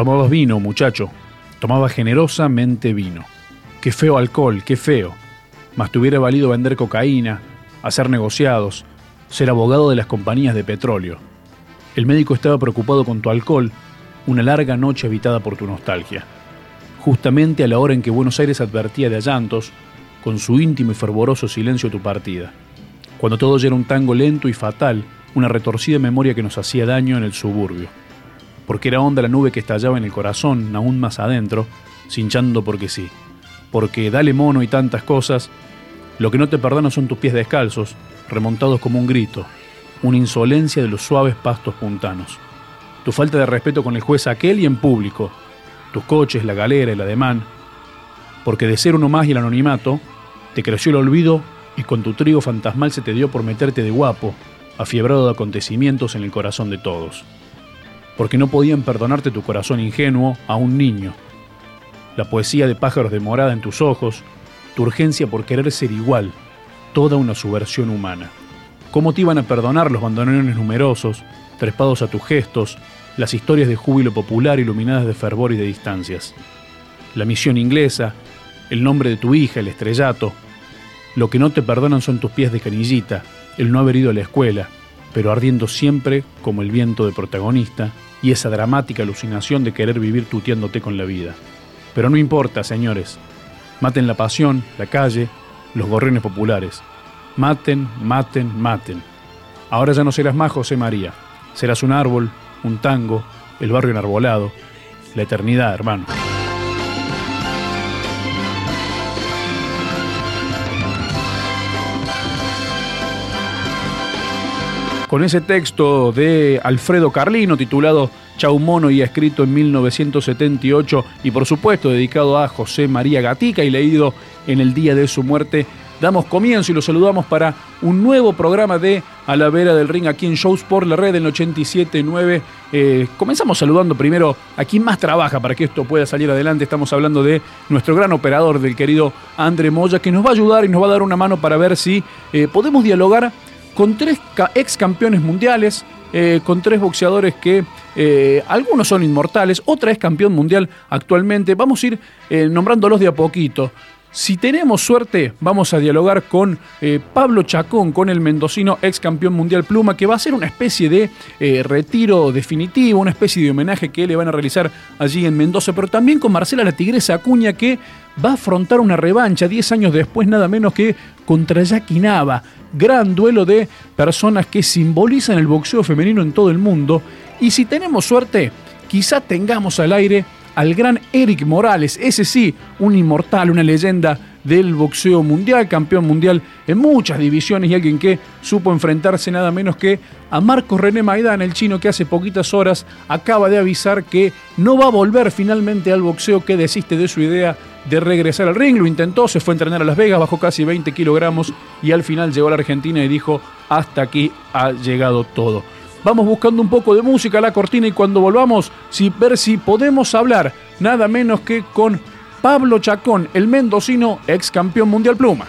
Tomabas vino, muchacho. Tomabas generosamente vino. Qué feo alcohol, qué feo. Mas te hubiera valido vender cocaína, hacer negociados, ser abogado de las compañías de petróleo. El médico estaba preocupado con tu alcohol, una larga noche habitada por tu nostalgia. Justamente a la hora en que Buenos Aires advertía de allantos, con su íntimo y fervoroso silencio tu partida. Cuando todo ya era un tango lento y fatal, una retorcida memoria que nos hacía daño en el suburbio. Porque era honda la nube que estallaba en el corazón, aún más adentro, cinchando porque sí. Porque dale mono y tantas cosas, lo que no te perdonan son tus pies descalzos, remontados como un grito, una insolencia de los suaves pastos puntanos. Tu falta de respeto con el juez aquel y en público, tus coches, la galera, el ademán, porque de ser uno más y el anonimato, te creció el olvido y con tu trigo fantasmal se te dio por meterte de guapo, afiebrado de acontecimientos en el corazón de todos. Porque no podían perdonarte tu corazón ingenuo a un niño. La poesía de pájaros de morada en tus ojos, tu urgencia por querer ser igual, toda una subversión humana. ¿Cómo te iban a perdonar los bandoneones numerosos, trepados a tus gestos, las historias de júbilo popular iluminadas de fervor y de distancias? La misión inglesa, el nombre de tu hija, el estrellato. Lo que no te perdonan son tus pies de canillita, el no haber ido a la escuela, pero ardiendo siempre como el viento de protagonista y esa dramática alucinación de querer vivir tuteándote con la vida. Pero no importa, señores. Maten la pasión, la calle, los gorriones populares. Maten, maten, maten. Ahora ya no serás más José María. Serás un árbol, un tango, el barrio enarbolado, la eternidad, hermano. Con ese texto de Alfredo Carlino titulado Chau Mono y escrito en 1978 y por supuesto dedicado a José María Gatica y leído en el día de su muerte, damos comienzo y lo saludamos para un nuevo programa de A la Vera del Ring aquí en Shows por la red en 87.9. Eh, comenzamos saludando primero a quien más trabaja para que esto pueda salir adelante. Estamos hablando de nuestro gran operador, del querido André Moya, que nos va a ayudar y nos va a dar una mano para ver si eh, podemos dialogar con tres ex campeones mundiales, eh, con tres boxeadores que eh, algunos son inmortales, otra es campeón mundial actualmente. Vamos a ir eh, nombrándolos de a poquito. Si tenemos suerte, vamos a dialogar con eh, Pablo Chacón, con el mendocino ex campeón mundial pluma, que va a ser una especie de eh, retiro definitivo, una especie de homenaje que le van a realizar allí en Mendoza, pero también con Marcela la Tigresa Acuña, que va a afrontar una revancha 10 años después, nada menos que contra Jackie Nava. Gran duelo de personas que simbolizan el boxeo femenino en todo el mundo. Y si tenemos suerte, quizá tengamos al aire al gran Eric Morales, ese sí, un inmortal, una leyenda del boxeo mundial, campeón mundial en muchas divisiones y alguien que supo enfrentarse nada menos que a Marcos René Maidana, el chino que hace poquitas horas acaba de avisar que no va a volver finalmente al boxeo, que desiste de su idea de regresar al ring, lo intentó, se fue a entrenar a Las Vegas, bajó casi 20 kilogramos y al final llegó a la Argentina y dijo, hasta aquí ha llegado todo. Vamos buscando un poco de música a la cortina y cuando volvamos, si, ver si podemos hablar nada menos que con Pablo Chacón, el mendocino ex campeón mundial pluma.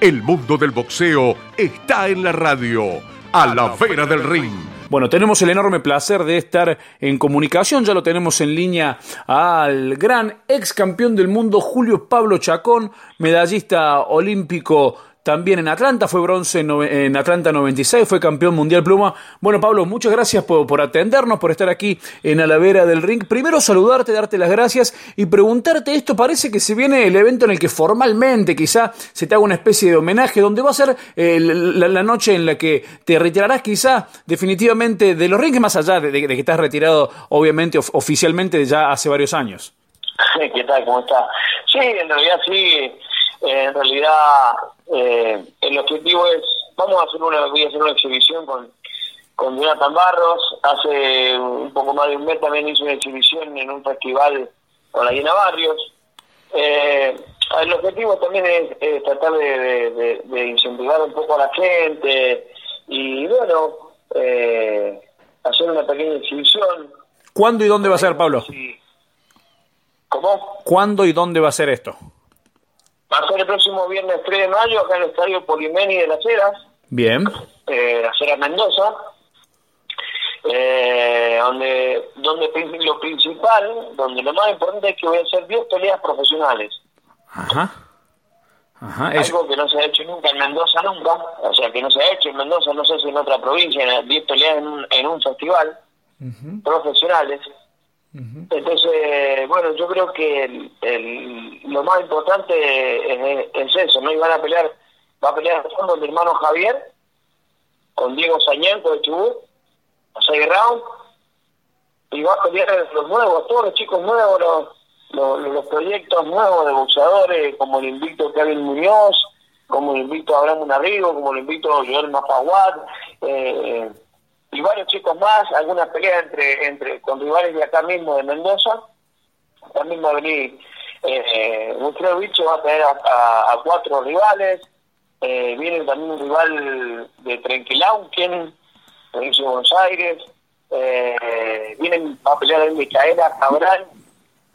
El mundo del boxeo está en la radio, a la vera del ring. Bueno, tenemos el enorme placer de estar en comunicación, ya lo tenemos en línea al gran ex campeón del mundo Julio Pablo Chacón, medallista olímpico también en Atlanta, fue bronce en, Atlanta 96, fue campeón mundial pluma. Bueno, Pablo, muchas gracias por, atendernos, por estar aquí en Alavera del Ring. Primero saludarte, darte las gracias y preguntarte esto. Parece que se viene el evento en el que formalmente quizá se te haga una especie de homenaje, donde va a ser eh, la, noche en la que te retirarás quizá definitivamente de los rings, más allá de, que estás retirado obviamente oficialmente ya hace varios años. ¿Qué tal? ¿Cómo está? Sí, en realidad sí eh, en realidad, eh, el objetivo es, vamos a hacer una, voy a hacer una exhibición con, con Jonathan Barros. Hace un poco más de un mes también hice una exhibición en un festival con la Guina Barrios. Eh, el objetivo también es, tratar de, incentivar un poco a la gente y, bueno, hacer una pequeña exhibición. ¿Cuándo y dónde va a ser, Pablo? ¿Cómo? ¿Cuándo y dónde va a ser esto? Va a ser el próximo viernes 3 de mayo acá en el Estadio Polimeni de las Heras. Bien. eh, hacer a Mendoza, eh, donde, donde lo principal, donde lo más importante es que voy a hacer 10 peleas profesionales. Ajá. Ajá, Algo que no se ha hecho nunca en Mendoza, nunca. O sea, que no se ha hecho en Mendoza, no sé si en otra provincia, 10 peleas en un, en un festival, profesionales. Entonces, bueno, yo creo que el, lo más importante es, eso, ¿no? Y a pelear, va a pelear con mi hermano Javier, con Diego Sañenco de Chubut, a 6 rounds, y va a pelear los nuevos, todos los chicos nuevos, los, los, proyectos nuevos de boxeadores, como el invito Kevin Muñoz, como el invito Abraham Munarrigo, como el invito Joel Mafaguad, eh, y varios chicos más, algunas peleas entre, entre con rivales de acá mismo de Mendoza. También va a venir eh, Bicho, va a traer a, cuatro rivales. Eh, viene también un rival de Trenquilao, quien provincia de Buenos Aires. Eh, vienen, a pelear en Micaela Cabral,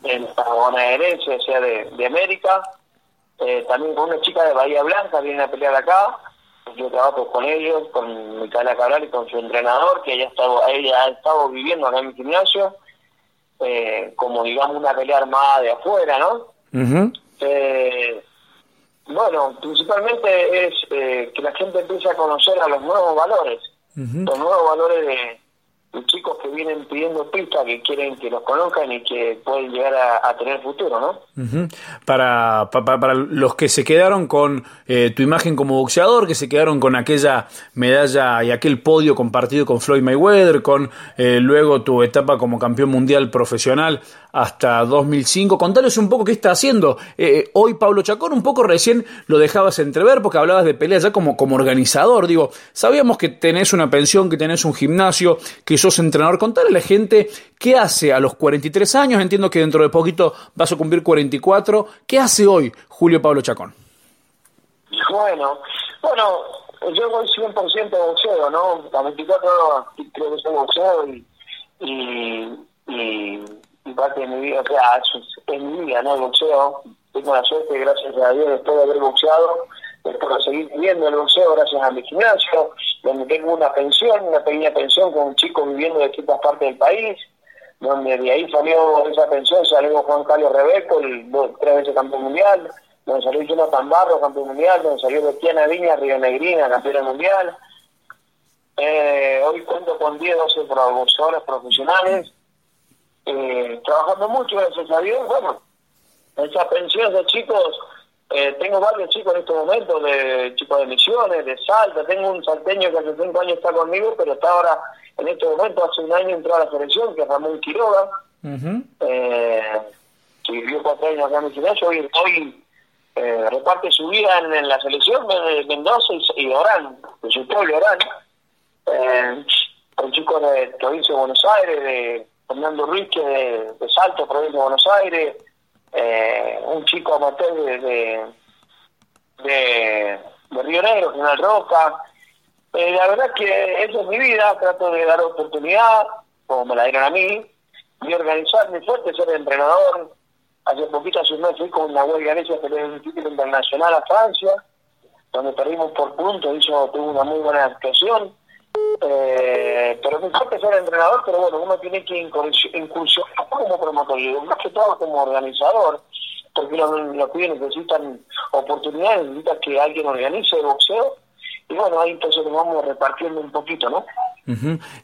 en bonaerense, o sea, de, de América. Eh, también con una chica de Bahía Blanca viene a pelear acá yo trabajo con ellos, con Micaela Cabral y con su entrenador, que ella ha estado, ella ha estado viviendo acá en mi gimnasio, eh, como digamos una pelea armada de afuera, ¿no? eh, bueno, principalmente es eh, que la gente empiece a conocer a los nuevos valores, los nuevos valores de, chicos que vienen pidiendo pistas, que quieren que los conozcan y que pueden llegar a, tener futuro, ¿no? para, para, los que se quedaron con eh, tu imagen como boxeador, que se quedaron con aquella medalla y aquel podio compartido con Floyd Mayweather, con eh, luego tu etapa como campeón mundial profesional hasta 2005. Contales un poco qué está haciendo eh, hoy Pablo Chacón, un poco recién lo dejabas entrever porque hablabas de peleas ya como, como organizador. Digo, sabíamos que tenés una pensión, que tenés un gimnasio, que sos entrenador. Contale a la gente qué hace a los 43 años, entiendo que dentro de poquito vas a cumplir 44. ¿Qué hace hoy Julio Pablo Chacón? Bueno, bueno, yo voy 100% de boxeo, ¿no? A 24 creo que soy boxeo y y parte de mi vida, o sea, es, mi vida, ¿no? El boxeo. Tengo la suerte, gracias a Dios, después de haber boxeado, de seguir viviendo el boxeo gracias a mi gimnasio, donde tengo una pensión, una pequeña pensión con un chico viviendo de distintas partes del país, donde de ahí salió esa pensión, salió Juan Carlos Rebeco, el tres veces campeón mundial, donde salió Jonathan Barro, campeón mundial, donde salió Betiana Viña, Río Negrina, campeona mundial. Eh, hoy cuento con 10, 12 boxeadores profesionales, eh, trabajando mucho, gracias a Dios. Bueno, esa pensión de chicos, eh, tengo varios chicos en estos momentos, de chicos de misiones, de Salta. Tengo un salteño que hace cinco años está conmigo, pero está ahora, en este momento, hace un año entró a la selección, que es Ramón Quiroga, eh, que vivió cuatro años acá en mi Hoy, hoy eh, reparte su vida en, la selección de Mendoza y, y Orán, de su pueblo Orán. Eh, un chico de provincia de Buenos Aires, de Fernando Ruiz, de, Salto, provincia de Buenos Aires, eh, un chico amateur de, de, Río Negro, General Roca. Eh, la verdad es que eso es mi vida, trato de dar oportunidad, como me la dieron a mí, y organizarme fuerte, ser entrenador. Hace poquito, hace un mes, fui con una huelga Galicia que un título internacional a Francia, donde perdimos por puntos, hizo, tuvo una muy buena actuación eh, pero me que ser entrenador, pero bueno, uno tiene que incursionar como promotor, y más que todo como organizador, porque los, los pibes necesitan oportunidades, necesitan que alguien organice el boxeo, y bueno, ahí entonces nos vamos repartiendo un poquito, ¿no?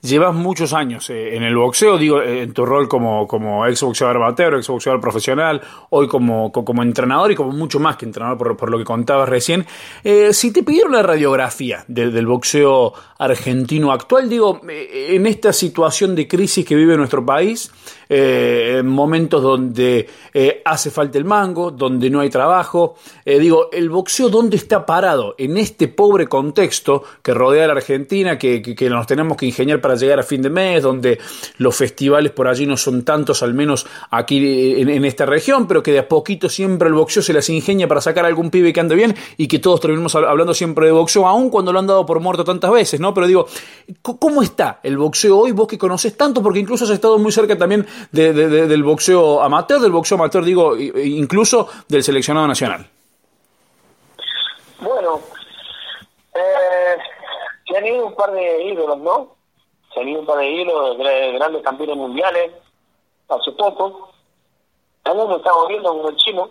Llevas muchos años eh, en el boxeo, digo, eh, en tu rol como, como ex boxeador amateur, ex boxeador profesional, hoy como, como entrenador y como mucho más que entrenador por, por lo que contabas recién. Eh, si te pidieron la radiografía del boxeo argentino actual, digo, en esta situación de crisis que vive nuestro país, en momentos donde hace falta el mango, donde no hay trabajo, digo, el boxeo, ¿dónde está parado en este pobre contexto que rodea a la Argentina, que, nos tenemos que ingeniar para llegar a fin de mes, donde los festivales por allí no son tantos, al menos aquí en, esta región, pero que de a poquito siempre el boxeo se las ingenia para sacar algún pibe que ande bien y que todos terminemos hablando siempre de boxeo, aun cuando lo han dado por muerto tantas veces, ¿no? Pero digo, ¿cómo está el boxeo hoy? Vos que conoces tanto, porque incluso has estado muy cerca también del boxeo amateur, del boxeo amateur, digo, incluso del seleccionado nacional. Bueno, eh, han ido un par de ídolos, ¿no? Se han ido un par de ídolos, de grandes campeones mundiales, hace poco. También me está volviendo como el chino,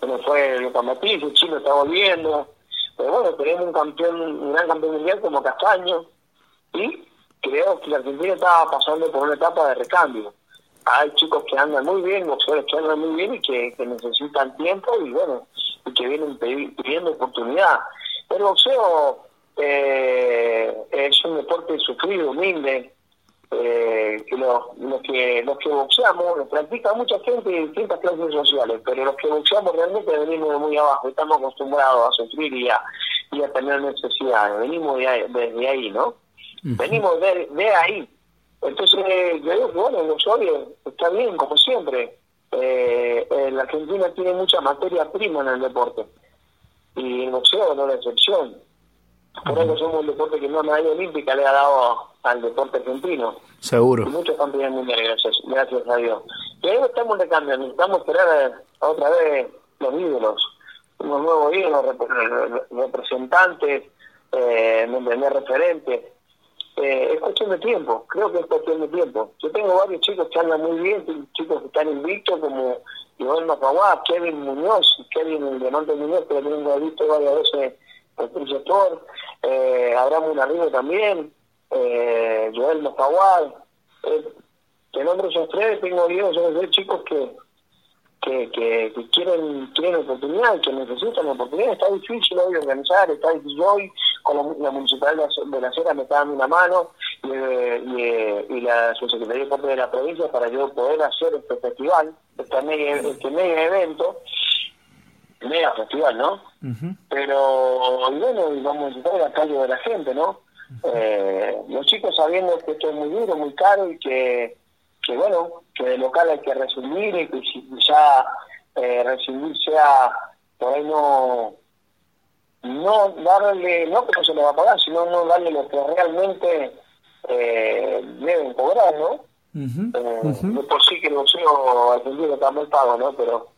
pero fue Lucas Matiz, el chino está volviendo. Pero bueno, tenemos un campeón, un gran campeón mundial como Castaño. Y creo que la Argentina está pasando por una etapa de recambio. Hay chicos que andan muy bien, boxeadores que andan muy bien y que, necesitan tiempo y bueno, y que vienen pidiendo oportunidad. El boxeo eh, es un deporte sufrido, humilde, eh, que los, que los que boxeamos lo practica mucha gente de distintas clases sociales, pero los que boxeamos realmente venimos de muy abajo, estamos acostumbrados a sufrir y a, y a tener necesidades, venimos de desde ahí, ¿no? Venimos de, de ahí. Entonces, yo digo que bueno, el está bien, como siempre. Eh, la Argentina tiene mucha materia prima en el deporte y el boxeo no es la excepción. Por eso somos el deporte que más medalla olímpica le ha dado al deporte argentino. Seguro. Y muchos campeones mundiales, gracias, gracias a Dios. Y ahí estamos de cambio, necesitamos esperar otra vez los ídolos, unos nuevos ídolos, representantes, eh, referentes. Eh, es cuestión de tiempo, creo que es cuestión de tiempo. Yo tengo varios chicos que andan muy bien, chicos que están invictos como Iván Macaguá, Kevin Muñoz, Kevin el Diamante Muñoz, que lo tengo visto varias veces el sector, eh, Abraham Unarribo también, eh, Joel Macaguá, eh, que nombre son tres, tengo videos, son tres chicos que que, que, quieren, quieren oportunidad, que necesitan oportunidad. Está difícil hoy organizar, está difícil hoy, con la, Municipalidad de la Sierra me está dando una mano y, y, y la Subsecretaría de de la provincia para yo poder hacer este festival, este mega, este mega evento, mega festival, ¿no? Pero, y bueno, y vamos a necesitar el apoyo de la gente, ¿no? eh, los chicos sabiendo que esto es muy duro, muy caro y que que bueno, que de local hay que resumir y que ya eh, resumir sea por ahí no no darle, no que no se le va a pagar, sino no darle lo que realmente eh, deben cobrar, ¿no? Uh por sí que el boxeo argentino está mal pago, ¿no? Pero,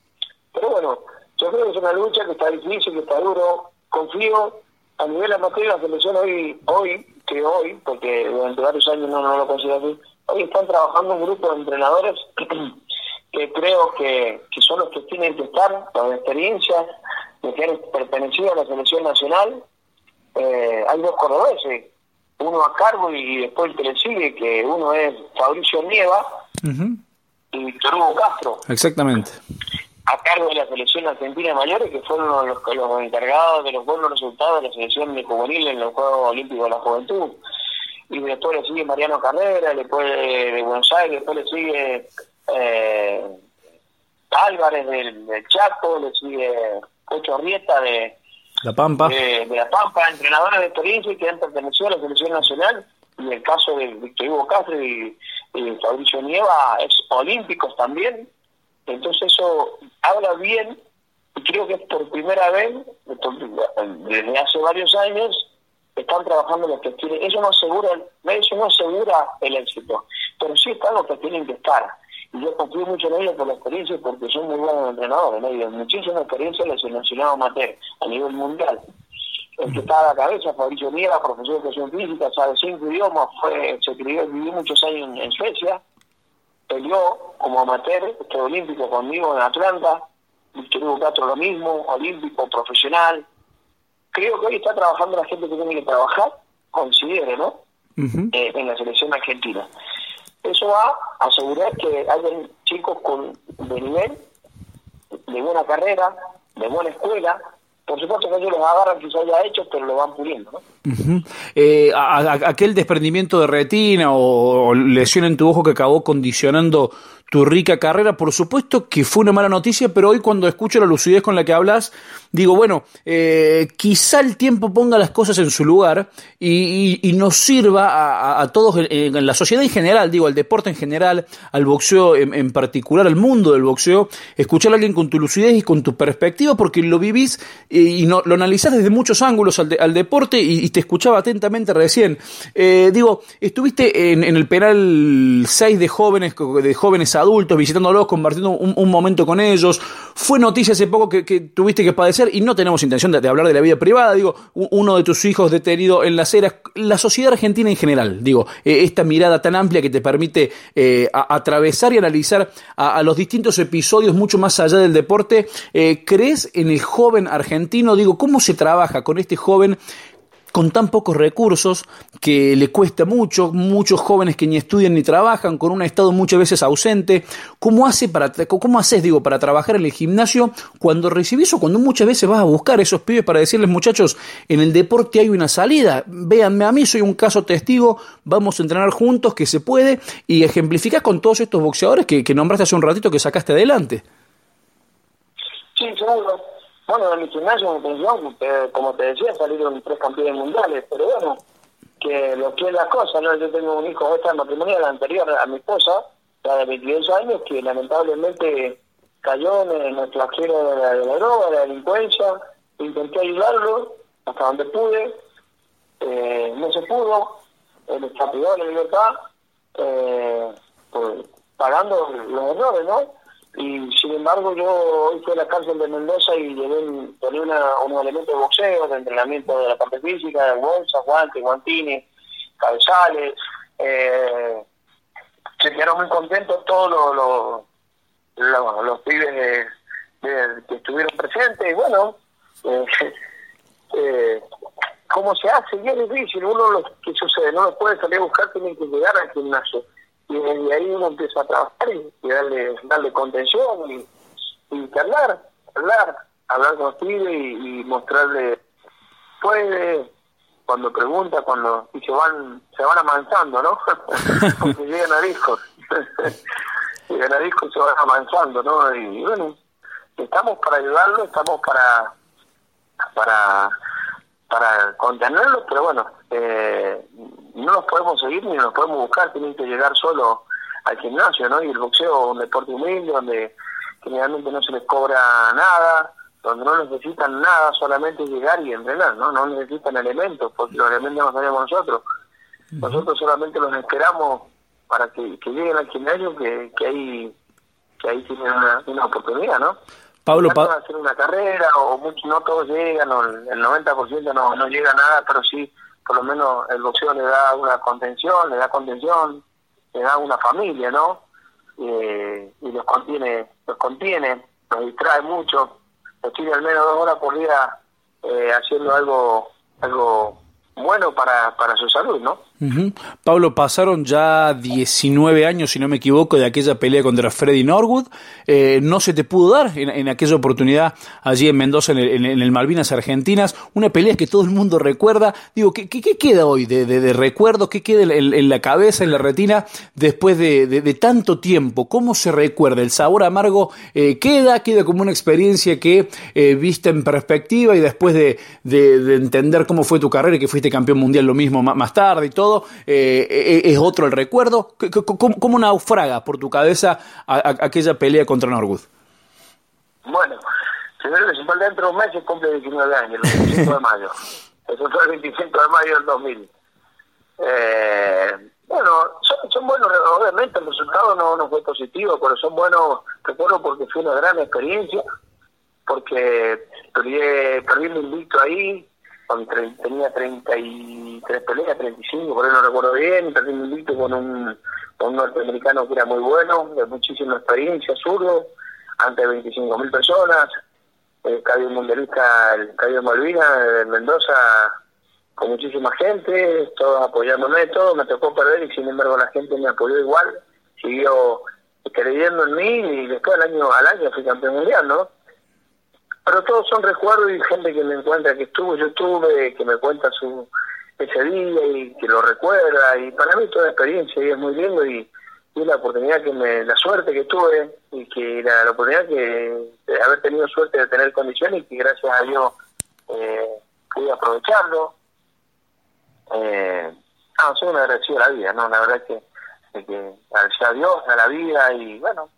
pero bueno, yo creo que es una lucha que está difícil, que está duro. Confío a nivel amateur, la selección hoy, hoy, que hoy, porque durante varios años no, no lo considero así, Hoy están trabajando un grupo de entrenadores que creo que, son los que tienen que estar, con experiencia, de que han pertenecido a la selección nacional. Eh, hay dos cordobeses, uno a cargo y después el que le sigue, que uno es Fabricio Nieva y Hugo Castro. Exactamente. A cargo de la selección argentina de mayores, que fueron los, los encargados de los buenos resultados de la selección de juvenil en los Juegos Olímpicos de la Juventud y después le sigue Mariano Carrera, después de Buenos Aires, después le sigue eh, Álvarez del, Chaco, le sigue Cocho Arrieta de La Pampa. De, La Pampa, entrenadores de experiencia que han pertenecido a la selección nacional, y el caso de Víctor Hugo Castro y, Fabricio Nieva es olímpicos también, entonces eso habla bien, y creo que es por primera vez, desde hace varios años, están trabajando los que tienen, eso no asegura, eso no asegura el éxito, pero sí están los que tienen que estar. Y yo confío mucho en ellos por la experiencia porque son muy buenos entrenadores, ¿no? muchísima experiencia en el seleccionado amateur a nivel mundial. El que está a la cabeza, Fabricio Nieva, profesor de educación física, sabe cinco idiomas, fue, se crió, vivió muchos años en, Suecia, peleó como amateur, este olímpico conmigo en Atlanta, Víctor Hugo Castro lo mismo, olímpico, profesional, creo que hoy está trabajando la gente que tiene que trabajar, considere, ¿no? Eh, en la selección argentina. Eso va a asegurar que haya chicos con de nivel, de buena carrera, de buena escuela, por supuesto que ellos los agarran quizás ya hechos, pero lo van puliendo. ¿no? Eh, aquel desprendimiento de retina o, lesión en tu ojo que acabó condicionando tu rica carrera, por supuesto que fue una mala noticia, pero hoy cuando escucho la lucidez con la que hablas, digo, bueno, eh, quizá el tiempo ponga las cosas en su lugar y, nos sirva a, todos, en, la sociedad en general, digo, al deporte en general, al boxeo en, particular, al mundo del boxeo, escuchar a alguien con tu lucidez y con tu perspectiva, porque lo vivís. Eh, y lo analizás desde muchos ángulos al, deporte y, te escuchaba atentamente recién. Eh, digo, estuviste en, el penal 6 de jóvenes, de jóvenes adultos, visitándolos, compartiendo un, momento con ellos. Fue noticia hace poco que, tuviste que padecer y no tenemos intención de, hablar de la vida privada. Digo, uno de tus hijos detenido en las eras, la sociedad argentina en general. Digo, eh, esta mirada tan amplia que te permite eh, atravesar y analizar a, los distintos episodios mucho más allá del deporte. ¿Crees en el joven argentino? Digo, ¿cómo se trabaja con este joven con tan pocos recursos que le cuesta mucho, muchos jóvenes que ni estudian ni trabajan, con un estado muchas veces ausente. ¿Cómo, hace para, cómo haces, digo, para trabajar en el gimnasio cuando recibís o cuando muchas veces vas a buscar a esos pibes para decirles, muchachos, en el deporte hay una salida, véanme a mí, soy un caso testigo, vamos a entrenar juntos, que se puede, y ejemplificás con todos estos boxeadores que, que nombraste hace un ratito que sacaste adelante? Sí, seguro bueno, en mi gimnasio, mi pensión, como te decía, salieron tres campeones mundiales, pero bueno, que lo que es la cosa, ¿no? Yo tengo un hijo, esta matrimonial anterior a mi esposa, la de 22 años, que lamentablemente cayó en el flagelo de la, de la droga, de la delincuencia, intenté ayudarlo hasta donde pude, eh, no se pudo, él está privado de la libertad, eh, pues, pagando los errores, ¿no? Y sin embargo yo hoy fui a la cárcel de Mendoza y llevé una, unos elementos de boxeo, de entrenamiento de la parte física, de bolsas, guantes, guantines, cabezales, eh, se quedaron muy contentos todos los, los, pibes que estuvieron presentes y bueno, eh, eh, ¿cómo se hace? Y es difícil, uno lo que sucede, no lo puede salir a buscar, tiene que llegar al gimnasio y desde ahí uno empieza a trabajar y, darle darle contención y, y hablar, hablar, hablar con los y, mostrarle, puede, cuando pregunta, cuando y se van se van amansando, ¿no? Porque llegan a discos, llegan a discos y se van amansando, ¿no? Y bueno, estamos para ayudarlo, estamos para para para contenerlos, pero bueno, eh, no los podemos seguir ni los podemos buscar, tienen que llegar solo al gimnasio, ¿no? Y el boxeo es un deporte humilde donde generalmente no se les cobra nada, donde no necesitan nada, solamente llegar y entrenar, ¿no? No necesitan elementos, porque los elementos los tenemos nosotros. Nosotros solamente los esperamos para que, lleguen al gimnasio, que, que ahí que ahí tienen una, una oportunidad, ¿no? Pablo, pa hacer una carrera o mucho, no todos llegan, o el 90% no, no llega a nada, pero sí, por lo menos el boxeo le da una contención, le da contención, le da una familia, ¿no? Eh, y los contiene, los contiene, los distrae mucho, los tiene al menos dos horas por día eh, haciendo algo, algo bueno para, para su salud, ¿no? Pablo, pasaron ya 19 años, si no me equivoco, de aquella pelea contra Freddy Norwood. Eh, no se te pudo dar en, aquella oportunidad allí en Mendoza, en el, Malvinas Argentinas. Una pelea que todo el mundo recuerda. Digo, ¿qué, qué, queda hoy de, de, recuerdo? ¿Qué queda en, la cabeza, en la retina, después de, tanto tiempo? ¿Cómo se recuerda? ¿El sabor amargo eh, queda? ¿Queda como una experiencia que eh, viste en perspectiva y después de, entender cómo fue tu carrera y que fuiste campeón mundial lo mismo más tarde y todo? Eh, eh, es otro el recuerdo. ¿Cómo, naufraga por tu cabeza aquella pelea contra Norwood? Bueno, que dentro de un mes cumple 19 años, el 25 de mayo. Eso fue el 25 de mayo del 2000. Eh, bueno, son, buenos, obviamente el resultado no, no fue positivo, pero son buenos, recuerdo porque fue una gran experiencia, porque perdí, perdí el invicto ahí, tenía 33 peleas, 35, por ahí no recuerdo bien, perdí un invicto con un, con un norteamericano que era muy bueno, de muchísima experiencia, zurdo, ante 25.000 personas, eh, un mundialista, el Cadio Malvina de Mendoza, con muchísima gente, todos apoyándome, todo, me tocó perder y sin embargo la gente me apoyó igual, siguió creyendo en mí y después al año, al año fui campeón mundial, ¿no? Pero todos son recuerdos y gente que me encuentra que estuvo, yo estuve, que me cuenta su ese día y que lo recuerda y para mí toda experiencia y es muy lindo y, y la oportunidad que me, la suerte que tuve y que la, oportunidad que de haber tenido suerte de tener condiciones y que gracias a Dios eh, pude aprovecharlo. Eh, no, soy un agradecido a la vida, ¿no? La verdad es que, que agradecido a Dios, a la vida y bueno,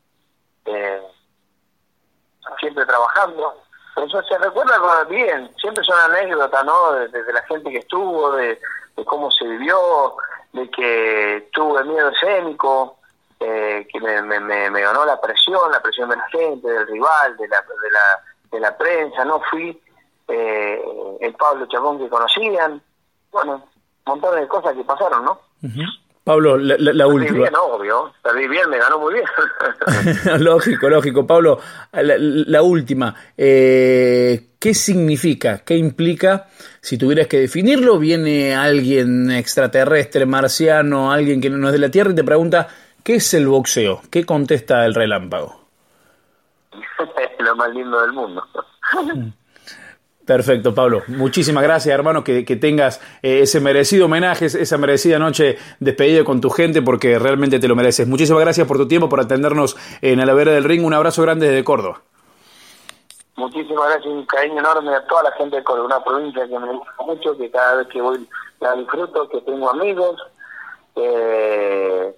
eh, siempre trabajando Eso se recuerda bien, siempre son anécdotas, ¿no? De, la gente que estuvo, de, cómo se vivió, de que tuve miedo escénico, eh, que me, me, me, ganó la presión, la presión de la gente, del rival, de la, de la, de la prensa, ¿no? Fui eh, el Pablo Chacón que conocían, bueno, montones de cosas que pasaron, ¿no? Pablo, la, la, última. bien, obvio. Perdí bien, me ganó muy bien. lógico, lógico. Pablo, la, última. Eh, ¿Qué significa? ¿Qué implica? Si tuvieras que definirlo, viene alguien extraterrestre, marciano, alguien que no es de la Tierra y te pregunta, ¿qué es el boxeo? ¿Qué contesta el relámpago? Lo más lindo del mundo. Perfecto, Pablo. Muchísimas gracias, hermano, que, tengas eh, ese merecido homenaje, esa merecida noche despedida con tu gente, porque realmente te lo mereces. Muchísimas gracias por tu tiempo, por atendernos en la vera del ring. Un abrazo grande desde Córdoba. Muchísimas gracias, un cariño enorme a toda la gente de Córdoba, una provincia que me gusta mucho, que cada vez que voy la disfruto, que tengo amigos. Eh,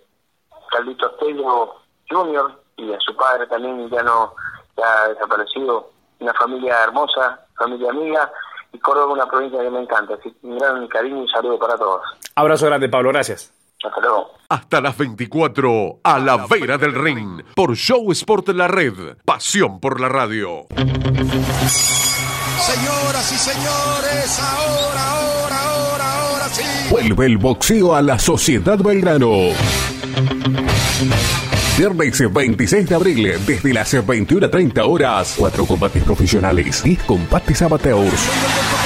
Carlito Estello Junior y a su padre también ya no ya desaparecido, una familia hermosa familia amiga, y Córdoba una provincia que me encanta. Así que un gran cariño y un saludo para todos. Abrazo grande, Pablo, gracias. Hasta luego. Hasta las 24, a la vera del ring, por Show Sport La Red, pasión por la radio. Señoras y señores, ahora, ahora, ahora, ahora sí. Vuelve el boxeo a la Sociedad Belgrano. Viernes 26 de abril, desde las 21.30 horas, cuatro combates profesionales, 10 combates amateurs.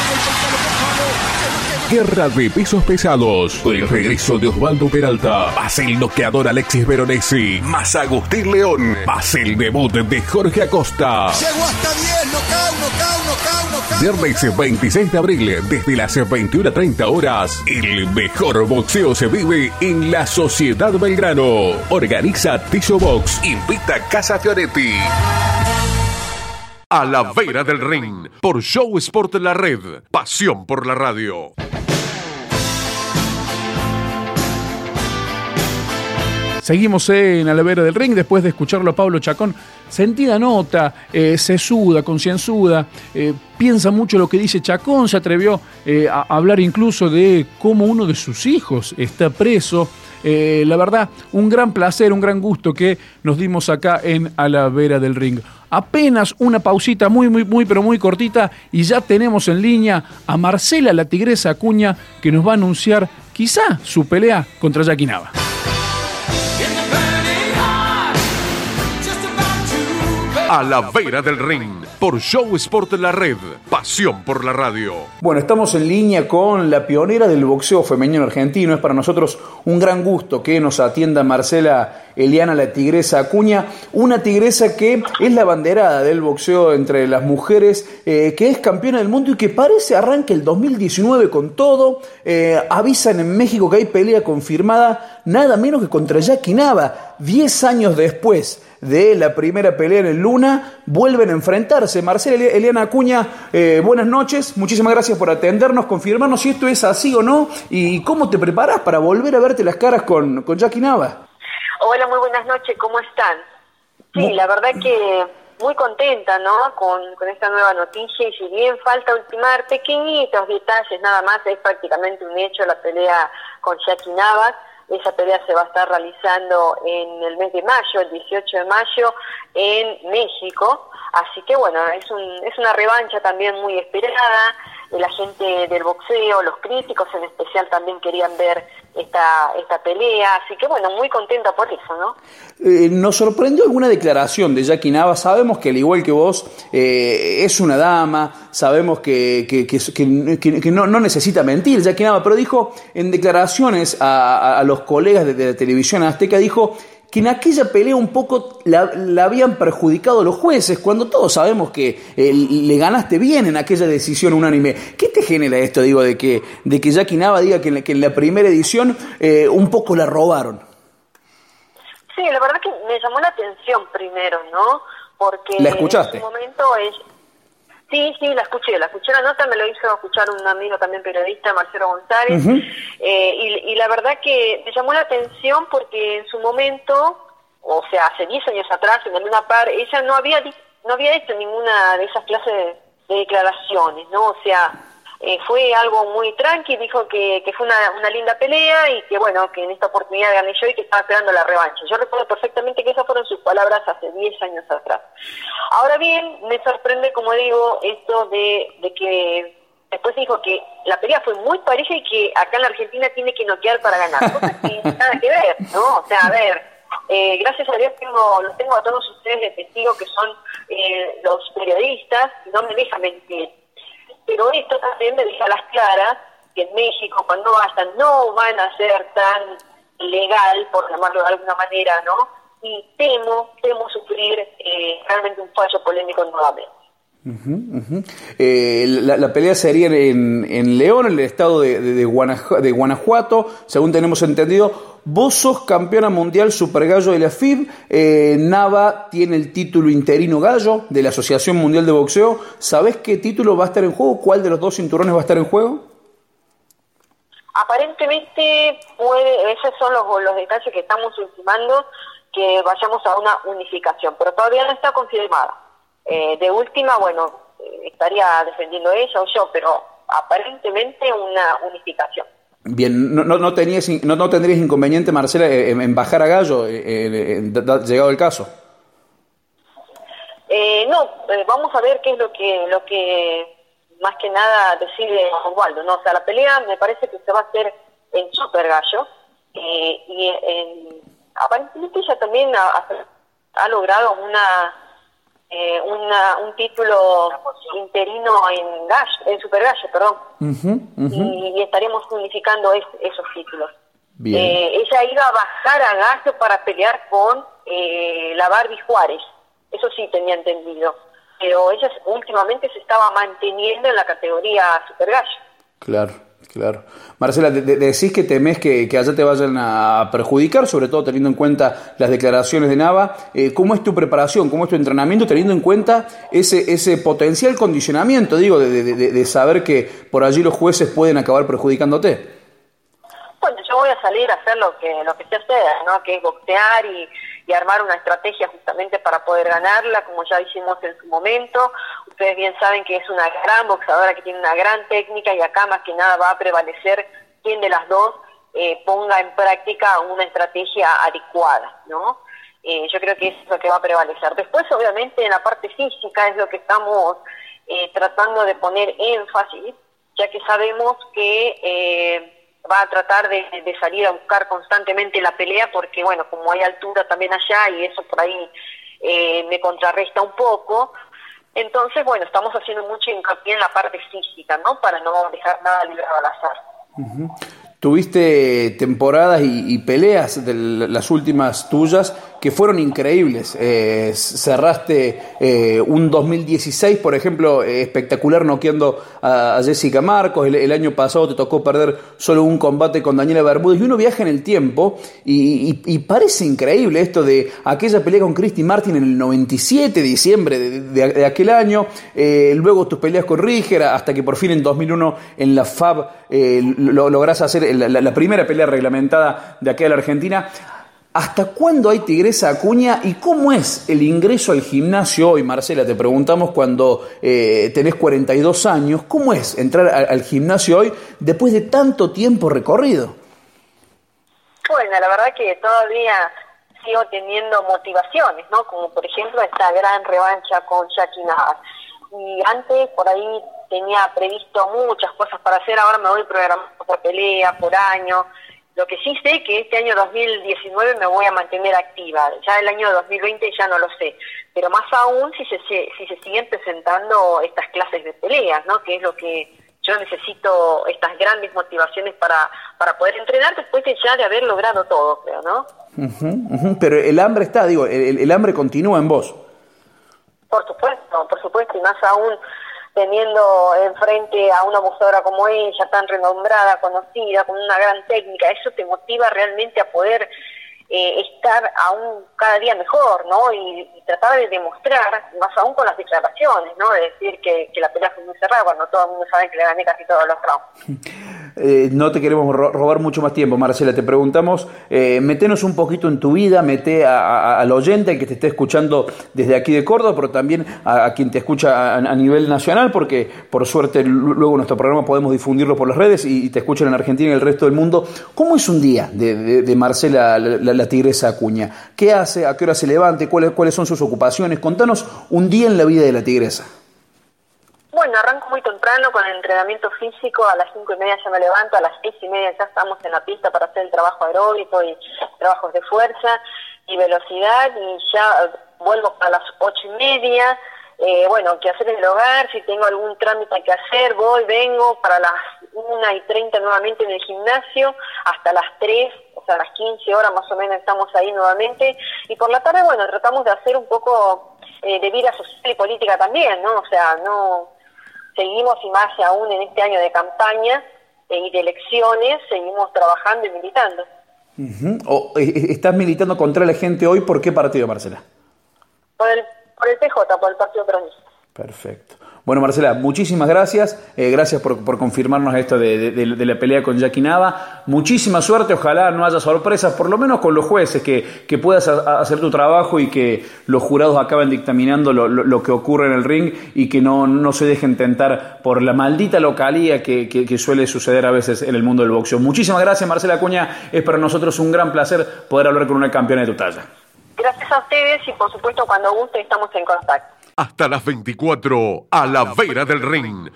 Guerra de pesos pesados. Por el regreso de Osvaldo Peralta. Más el noqueador Alexis Veronesi. Más Agustín León. Más el debut de Jorge Acosta. Llegó hasta 10. Viernes 26 de abril, desde las 21.30 horas, el mejor boxeo se vive en la Sociedad Belgrano. Organiza Tizo Box, invita Casa Fioretti. A la vera del ring, por Show Sport La Red, pasión por la radio. Seguimos en a la vera del ring después de escucharlo a Pablo Chacón. Sentida nota, eh, sesuda, concienzuda, eh, piensa mucho lo que dice Chacón, se atrevió eh, a hablar incluso de cómo uno de sus hijos está preso. Eh, la verdad, un gran placer, un gran gusto que nos dimos acá en A la Vera del Ring. Apenas una pausita muy, muy, muy, pero muy cortita y ya tenemos en línea a Marcela la Tigresa Acuña que nos va a anunciar quizá su pelea contra Jackie A la vera del ring, por Show Sport La Red, pasión por la radio. Bueno, estamos en línea con la pionera del boxeo femenino argentino. Es para nosotros un gran gusto que nos atienda Marcela Eliana, la tigresa Acuña, una tigresa que es la banderada del boxeo entre las mujeres, eh, que es campeona del mundo y que parece arranque el 2019 con todo. Eh, avisan en México que hay pelea confirmada, nada menos que contra Jackie Nava, 10 años después de la primera pelea en el Luna, vuelven a enfrentarse. Marcela Eliana Acuña, eh, buenas noches, muchísimas gracias por atendernos, confirmarnos si esto es así o no y cómo te preparas para volver a verte las caras con, con Jackie Nava. Hola, muy buenas noches, ¿cómo están? Sí, la verdad que muy contenta, ¿no? Con, con esta nueva noticia y si bien falta ultimar pequeñitos detalles, nada más, es prácticamente un hecho la pelea con Jackie Navas esa pelea se va a estar realizando en el mes de mayo, el 18 de mayo, en México. Así que bueno, es, un, es una revancha también muy esperada. La gente del boxeo, los críticos en especial también querían ver esta, esta pelea. Así que bueno, muy contenta por eso, ¿no? Eh, nos sorprendió alguna declaración de Jackie Nava. Sabemos que al igual que vos eh, es una dama, sabemos que, que, que, no, no, necesita mentir Jackie Nava, pero dijo en declaraciones a, a, los colegas de, de la televisión azteca, dijo que en aquella pelea un poco la, habían perjudicado los jueces, cuando todos sabemos que eh, le ganaste bien en aquella decisión unánime. ¿Qué te genera esto, digo, de que, de que Jackie Nava diga que en la, primera edición eh, un poco la robaron? Sí, la verdad que me llamó la atención primero, ¿no? Porque ¿La escuchaste? en ese momento es, Sí, sí, la escuché, la escuché la nota, me lo hizo escuchar un amigo también periodista, Marcelo González, eh, y, la verdad que me llamó la atención porque en su momento, o sea, hace 10 años atrás, en una par, ella no había no había hecho ninguna de esas clases de, declaraciones, ¿no? O sea, eh, fue algo muy tranqui, dijo que, que fue una, una, linda pelea y que bueno, que en esta oportunidad gané yo y que estaba esperando la revancha. Yo recuerdo perfectamente que esas fueron sus palabras hace 10 años atrás. Ahora bien, me sorprende, como digo, esto de, de que después dijo que la pelea fue muy pareja y que acá en la Argentina tiene que noquear para ganar. nada que ver, ¿no? O sea, a ver, eh, gracias a Dios tengo, los tengo a todos ustedes de testigo que son eh, los periodistas, no me dejan mentir. Pero esto también me deja las claras que en México cuando vayan no van a ser tan legal, por llamarlo de alguna manera, ¿no? Y temo, temo sufrir eh, realmente un fallo polémico nuevamente. Eh, la, pelea sería en, en, León, en el estado de, de, Guanajuato, según tenemos entendido. Vos sos campeona mundial super gallo de la FIB. Eh, Nava tiene el título interino gallo de la Asociación Mundial de Boxeo. ¿Sabés qué título va a estar en juego? ¿Cuál de los dos cinturones va a estar en juego? Aparentemente, puede, esos son los, los detalles que estamos ultimando, que vayamos a una unificación, pero todavía no está confirmada. Eh, de última, bueno, eh, estaría defendiendo ella o yo, pero aparentemente una unificación. Bien, no, no, tenías, no, no tendrías inconveniente, Marcela, en, bajar a Gallo, llegado el caso. Eh, no, vamos a ver qué es lo que lo que más que nada decide Osvaldo, ¿no? O sea, la pelea me parece que se va a hacer en Super Gallo y aparentemente ella también ha logrado una eh, un título interino en Gallo, en Super Gallo, perdón. Y, estaremos unificando esos títulos. Eh, ella iba a bajar a Gallo para pelear con eh, la Barbie Juárez. Eso sí tenía entendido. Pero ella últimamente se estaba manteniendo en la categoría Super Gallo. Claro. Claro. Marcela, decís que temés que, allá te vayan a perjudicar, sobre todo teniendo en cuenta las declaraciones de Nava. Eh, ¿Cómo es tu preparación? ¿Cómo es tu entrenamiento teniendo en cuenta ese, ese potencial condicionamiento, digo, de, saber que por allí los jueces pueden acabar perjudicándote? Bueno, yo voy a salir a hacer lo que, lo que se hace, ¿no? Que es y y armar una estrategia justamente para poder ganarla, como ya hicimos en su momento. Ustedes bien saben que es una gran boxeadora que tiene una gran técnica y acá más que nada va a prevalecer quién de las dos eh, ponga en práctica una estrategia adecuada, ¿no? Eh, yo creo que es lo que va a prevalecer. Después, obviamente, en la parte física es lo que estamos eh, tratando de poner énfasis, ya que sabemos que va a tratar de, salir a buscar constantemente la pelea porque, bueno, como hay altura también allá y eso por ahí eh, me contrarresta un poco. Entonces, bueno, estamos haciendo mucho hincapié en la parte física, ¿no? Para no dejar nada librado al azar. Tuviste temporadas y, peleas de las últimas tuyas que fueron increíbles. Eh, cerraste eh, un 2016, por ejemplo, eh, espectacular noqueando a, Jessica Marcos. El, año pasado te tocó perder solo un combate con Daniela Bermúdez. Y uno viaja en el tiempo y, parece increíble esto de aquella pelea con Christy Martin en el 97, diciembre de, aquel año. luego tus peleas con Ríger, hasta que por fin en 2001 en la FAB lo, lográs hacer la, la primera pelea reglamentada de aquella Argentina. ¿Hasta cuándo hay Tigresa Acuña y cómo es el ingreso al gimnasio hoy? Marcela, te preguntamos cuando eh, tenés 42 años, ¿cómo es entrar al, gimnasio hoy después de tanto tiempo recorrido? Bueno, la verdad que todavía sigo teniendo motivaciones, ¿no? Como por ejemplo esta gran revancha con Jackie Navas. Y antes por ahí tenía previsto muchas cosas para hacer, ahora me voy programando por pelea, por año lo que sí sé que este año 2019 me voy a mantener activa. Ya el año 2020 ya no lo sé. Pero más aún si se, si se siguen presentando estas clases de peleas, ¿no? Que es lo que yo necesito, estas grandes motivaciones para, para poder entrenar después de ya de haber logrado todo, creo, ¿no? Pero el hambre está, digo, el, el hambre continúa en vos. Por supuesto, por supuesto, y más aún teniendo enfrente a una boxeadora como ella, tan renombrada, conocida, con una gran técnica, eso te motiva realmente a poder eh, estar aún cada día mejor, ¿no? Y, tratar de demostrar, más aún con las declaraciones, ¿no? De decir que, la pelea fue muy cerrada cuando todo el mundo sabe que le gané casi todos los rounds. Eh, no te queremos robar mucho más tiempo, Marcela. Te preguntamos, eh, metenos un poquito en tu vida, mete al oyente, que te esté escuchando desde aquí de Córdoba, pero también a, quien te escucha a, nivel nacional, porque por suerte luego nuestro programa podemos difundirlo por las redes y, te escuchan en Argentina y en el resto del mundo. ¿Cómo es un día de, Marcela, la, tigresa Acuña? ¿Qué hace? ¿A qué hora se levante? ¿Cuáles, ¿Cuáles son sus ocupaciones? Contanos un día en la vida de la tigresa. Bueno, arranco muy temprano con el entrenamiento físico, a las cinco y media ya me levanto, a las seis y media ya estamos en la pista para hacer el trabajo aeróbico y trabajos de fuerza y velocidad y ya vuelvo a las ocho y media, eh, bueno, que hacer en el hogar, si tengo algún trámite que hacer, voy, vengo para las una y treinta nuevamente en el gimnasio, hasta las tres, o sea, a las quince horas más o menos estamos ahí nuevamente y por la tarde, bueno, tratamos de hacer un poco eh, de vida social y política también, ¿no? O sea, no seguimos y más aún en este año de campaña eh, y de elecciones, seguimos trabajando y militando. Eh, ¿Estás militando contra la gente hoy por qué partido, Marcela? Por el, por el PJ, por el Partido Peronista. Perfecto. Bueno, Marcela, muchísimas gracias. Eh, gracias por, confirmarnos esto de, la pelea con Jackie Nava. Muchísima suerte. Ojalá no haya sorpresas, por lo menos con los jueces, que, puedas hacer tu trabajo y que los jurados acaben dictaminando lo, que ocurre en el ring y que no, no se dejen tentar por la maldita localía que, suele suceder a veces en el mundo del boxeo. Muchísimas gracias, Marcela Acuña. Es para nosotros un gran placer poder hablar con una campeona de tu talla. Gracias a ustedes y por supuesto cuando guste estamos en contacto hasta las 24 a la vera del ring.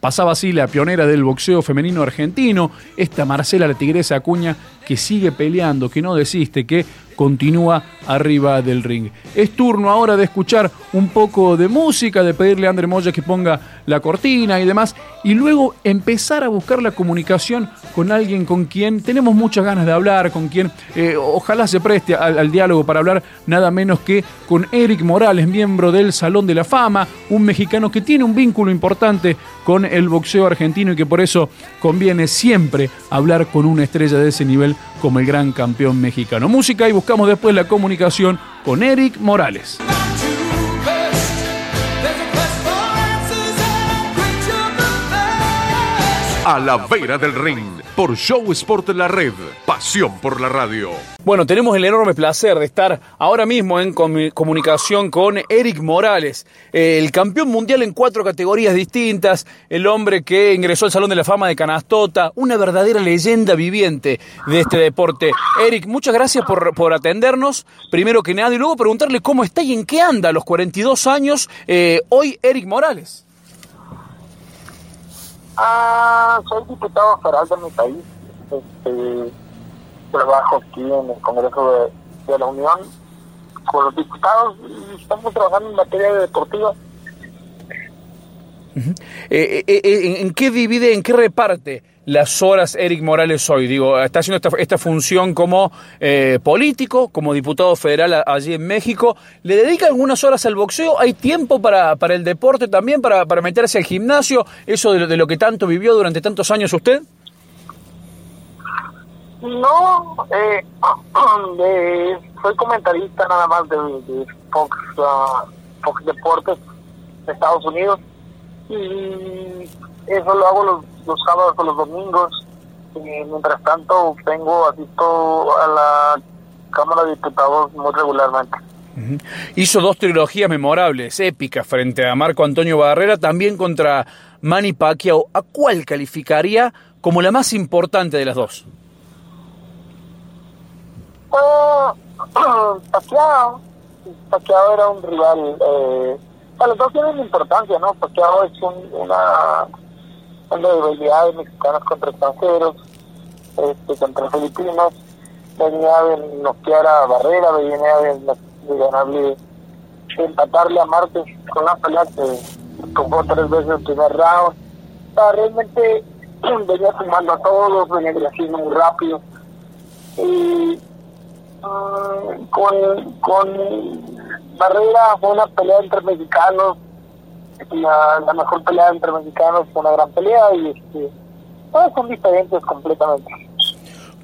Pasaba así la pionera del boxeo femenino argentino, esta Marcela la Acuña, que sigue peleando, que no desiste, que continúa arriba del ring. Es turno ahora de escuchar un poco de música, de pedirle a André Moya que ponga la cortina y demás, y luego empezar a buscar la comunicación con alguien con quien tenemos muchas ganas de hablar, con quien eh, ojalá se preste al, diálogo para hablar nada menos que con Eric Morales, miembro del Salón de la Fama, un mexicano que tiene un vínculo importante con el boxeo argentino y que por eso conviene siempre hablar con una estrella de ese nivel como el gran campeón mexicano. Música y buscamos después la comunicación con Eric Morales. A la vera del ring por Show Sport La Red, pasión por la radio. Bueno, tenemos el enorme placer de estar ahora mismo en comunicación con Eric Morales, el campeón mundial en cuatro categorías distintas, el hombre que ingresó al Salón de la Fama de Canastota, una verdadera leyenda viviente de este deporte. Eric, muchas gracias por, por atendernos, primero que nada, y luego preguntarle cómo está y en qué anda a los 42 años eh, hoy Eric Morales. Ah, soy diputado federal de mi país. Este, trabajo aquí en el Congreso de, la Unión con los diputados y estamos trabajando en materia deportiva. Eh, eh, eh, ¿En qué divide, en qué reparte las horas Eric Morales hoy? Digo, está haciendo esta, esta función como político, como diputado federal allí en México. ¿Le dedica algunas horas al boxeo? ¿Hay tiempo para, para el deporte también, para, para meterse al gimnasio? ¿Eso de lo, que tanto vivió durante tantos años usted? No, soy comentarista nada más de, Fox, uh, Fox Deportes de Estados Unidos y eso lo hago los, los sábados o los domingos. Y mientras tanto, vengo, asisto a la Cámara de Diputados muy regularmente. Hizo dos trilogías memorables, épicas, frente a Marco Antonio Barrera, también contra Manny Pacquiao. ¿A cuál calificaría como la más importante de las dos? Uh, Pacquiao. Pacquiao era un rival eh, los dos tienen importancia, ¿no? Ahora es un, una, debilidad de mexicanos contra extranjeros, este, contra filipinos, venía de noquear a Barrera, venía de, de ganarle, empatarle a Martes con una pelea que tocó tres veces el primer round. O realmente venía sumando a todos, venía creciendo muy rápido. Y mm, con, con Barrera fue una pelea entre mexicanos, la, mejor pelea entre mexicanos fue una gran pelea y este todos son diferentes completamente.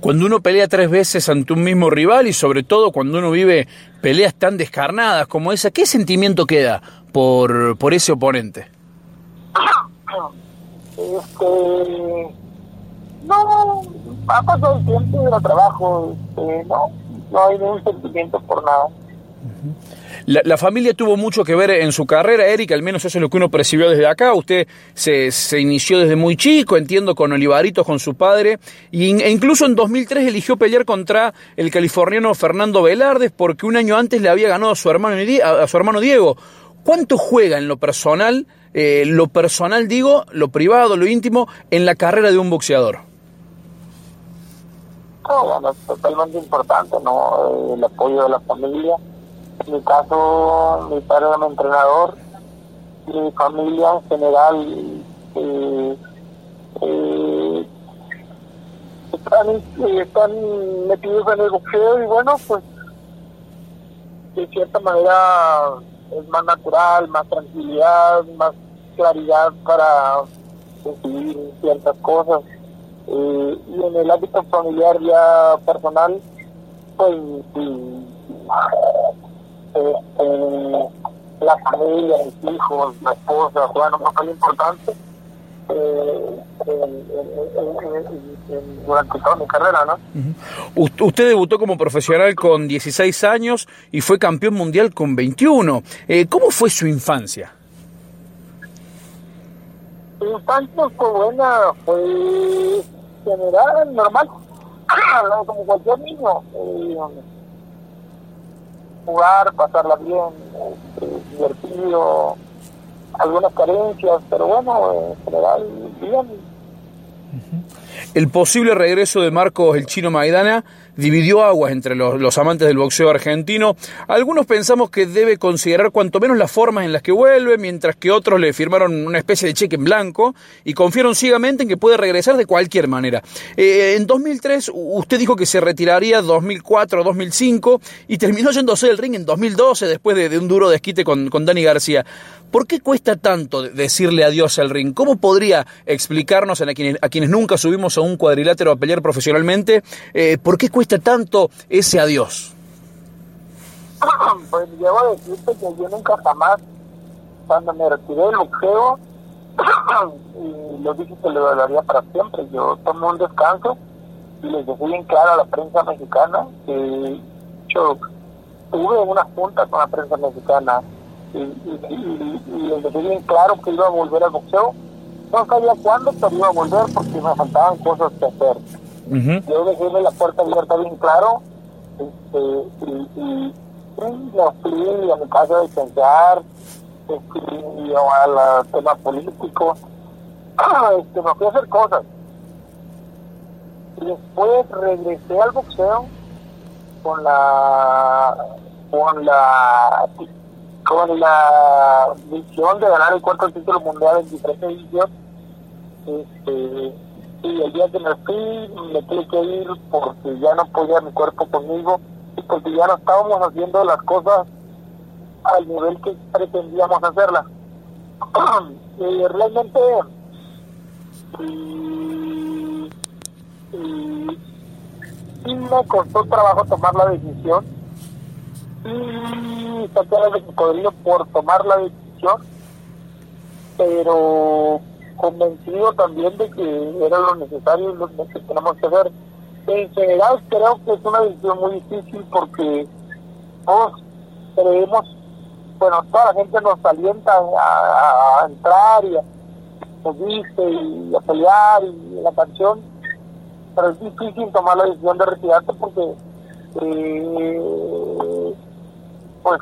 Cuando uno pelea tres veces ante un mismo rival y sobre todo cuando uno vive peleas tan descarnadas como esa, ¿qué sentimiento queda por, por ese oponente? Este, no, ha pasado el tiempo de trabajo, este, no, no hay ningún sentimiento por nada. La, familia tuvo mucho que ver en su carrera, Eric, al menos eso es lo que uno percibió desde acá. Usted se, se inició desde muy chico, entiendo, con Olivaritos, con su padre, e incluso en 2003 eligió pelear contra el californiano Fernando Velardes porque un año antes le había ganado a su hermano, a su hermano Diego. ¿Cuánto juega en lo personal, eh, lo personal digo, lo privado, lo íntimo, en la carrera de un boxeador? bueno, es totalmente importante, ¿no? El apoyo de la familia mi caso, mi padre era mi entrenador, mi familia en general eh, eh, están, metidos en el boxeo y bueno, pues de cierta manera es más natural, más tranquilidad, más claridad para decidir ciertas cosas. Eh, y en el ámbito familiar ya personal, pues eh, la familia, mis hijos, la esposa juegan un papel importante eh, durante toda mi carrera, ¿no? Usted debutó como profesional con 16 años y fue campeón mundial con 21. Eh, ¿Cómo fue su infancia? Mi infancia fue buena, fue general, normal, como cualquier niño. Eh, jugar, pasarla bien, este, divertido, algunas carencias, pero bueno, en general bien. El posible regreso de Marcos el Chino Maidana dividió aguas entre los, amantes del boxeo argentino. Algunos pensamos que debe considerar cuanto menos las formas en las que vuelve, mientras que otros le firmaron una especie de cheque en blanco y confiaron ciegamente en que puede regresar de cualquier manera. Eh, en 2003 usted dijo que se retiraría 2004, 2005 y terminó yéndose del ring en 2012 después de, un duro desquite con, con Dani García. ¿Por qué cuesta tanto decirle adiós al ring? ¿Cómo podría explicarnos a quienes, a quienes nunca subimos a un cuadrilátero a pelear profesionalmente, eh, por qué cuesta tanto ese adiós? Pues llevo a decirte que yo nunca jamás, cuando me retiré del boxeo, y lo dije que lo daría para siempre, yo tomé un descanso y les dejé bien claro a la prensa mexicana que yo tuve una junta con la prensa mexicana y, y, les dejé bien claro que iba a volver al boxeo. No sabía cuándo, pero iba a volver porque me faltaban cosas que hacer. Yo dejé la puerta abierta bien claro este, y, y, me fui a mi casa de descansar, fui al tema político, este, me fui a hacer cosas. Y después regresé al boxeo con la con la con la misión de ganar el cuarto título mundial en diferentes edición. Este, y el día que me fui, me tuve que ir porque ya no podía mi cuerpo conmigo y porque ya no estábamos haciendo las cosas al nivel que pretendíamos hacerlas. y realmente y, y me costó trabajo tomar la decisión y sacar de cocodrilo por tomar la decisión, pero convencido también de que era lo necesario y lo que tenemos que hacer. En general creo que es una decisión muy difícil porque todos creemos, bueno, toda la gente nos alienta a, entrar y a, nos y a pelear y la canción, pero es difícil tomar la decisión de retirarte porque eh, pues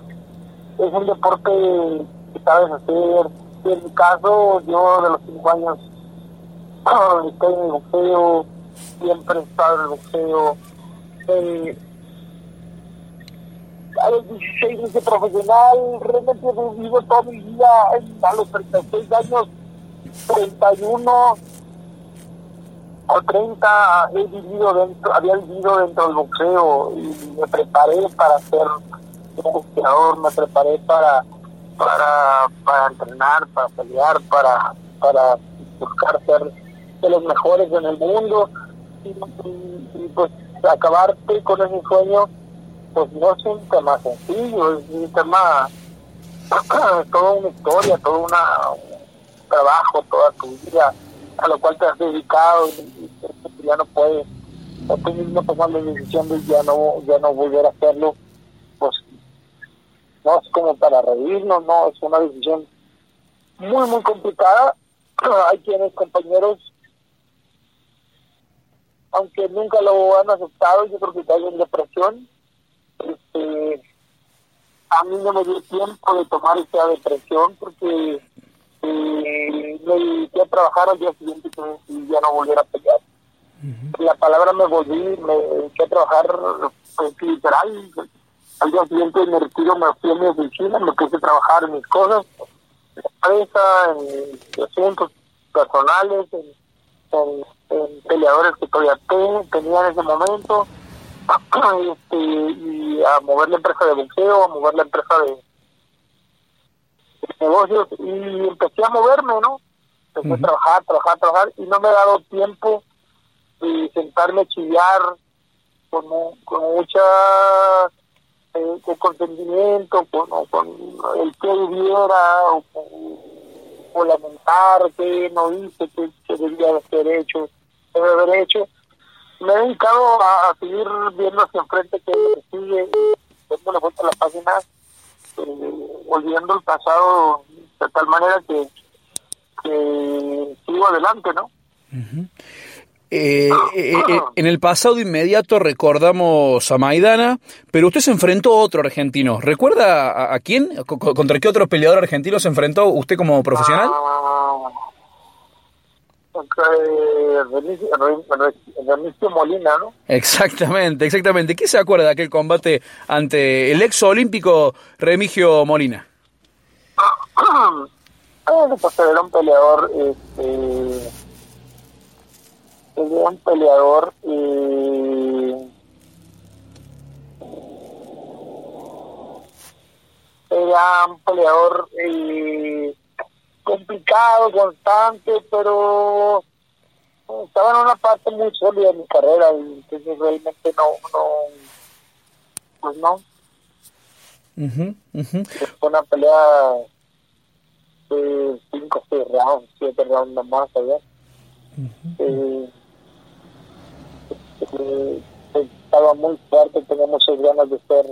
es un deporte que sabes hacer. En mi caso, yo de los cinco años estoy en el boxeo, siempre he estado en el boxeo. Eh, a los 16 hice profesional, realmente he vivido toda mi vida a los 36 años, 31 o 30 he vivido dentro, había vivido dentro del boxeo y me preparé para ser un me preparé para, para, para entrenar, para pelear, para, para buscar ser de los mejores en el mundo. Y, pues acabarte con ese sueño pues no es un tema sencillo, es un tema toda una historia, todo una, un trabajo, toda tu vida a lo cual te has dedicado y, ya no puedes o tú mismo tomar la decisión de ya no ya no volver a hacerlo no es como para reírnos no es una decisión muy muy complicada hay quienes compañeros aunque nunca lo han aceptado yo creo que están en depresión este a mí no me dio tiempo de tomar esa depresión porque eh, me dediqué a trabajar al día siguiente y ya no volver a pelear. La palabra me volví, me dediqué a trabajar pues, literal. Al día siguiente me retiro, me fui a mi oficina, me puse a trabajar en mis cosas, en la empresa, en asuntos personales, en, en, peleadores que todavía tenía en ese momento, este, y a mover la empresa de boxeo, a mover la empresa de negocios y empecé a moverme, ¿no? Empecé a trabajar, trabajar, trabajar y no me he dado tiempo de sentarme a chillar con, con mucha eh, con consentimiento, con, con el que hubiera o, o, lamentar que no hice, que, que debía haber hecho, debe haber hecho. Me he dedicado a, seguir viendo hacia enfrente que sigue, dando la vuelta a la página eh, olvidando el pasado de tal manera que sigo adelante, ¿no? Eh, eh, en el pasado inmediato recordamos a Maidana, pero usted se enfrentó a otro argentino. ¿Recuerda a, quién? ¿Contra qué otro peleador argentino se enfrentó usted como profesional? Ah, Remigio Molina, ¿no? Exactamente, exactamente. ¿Qué se acuerda de aquel combate ante el ex olímpico Remigio Molina? bueno, pues era un peleador, este, era un peleador, eh, era un peleador eh, complicado, constante, pero estaba en una parte muy sólida de mi carrera y entonces realmente no, no pues no. Fue una pelea de 5, 6 rounds, 7 rounds más, ¿sabes? eh, eh, estaba muy fuerte, tenía muchas ganas de estar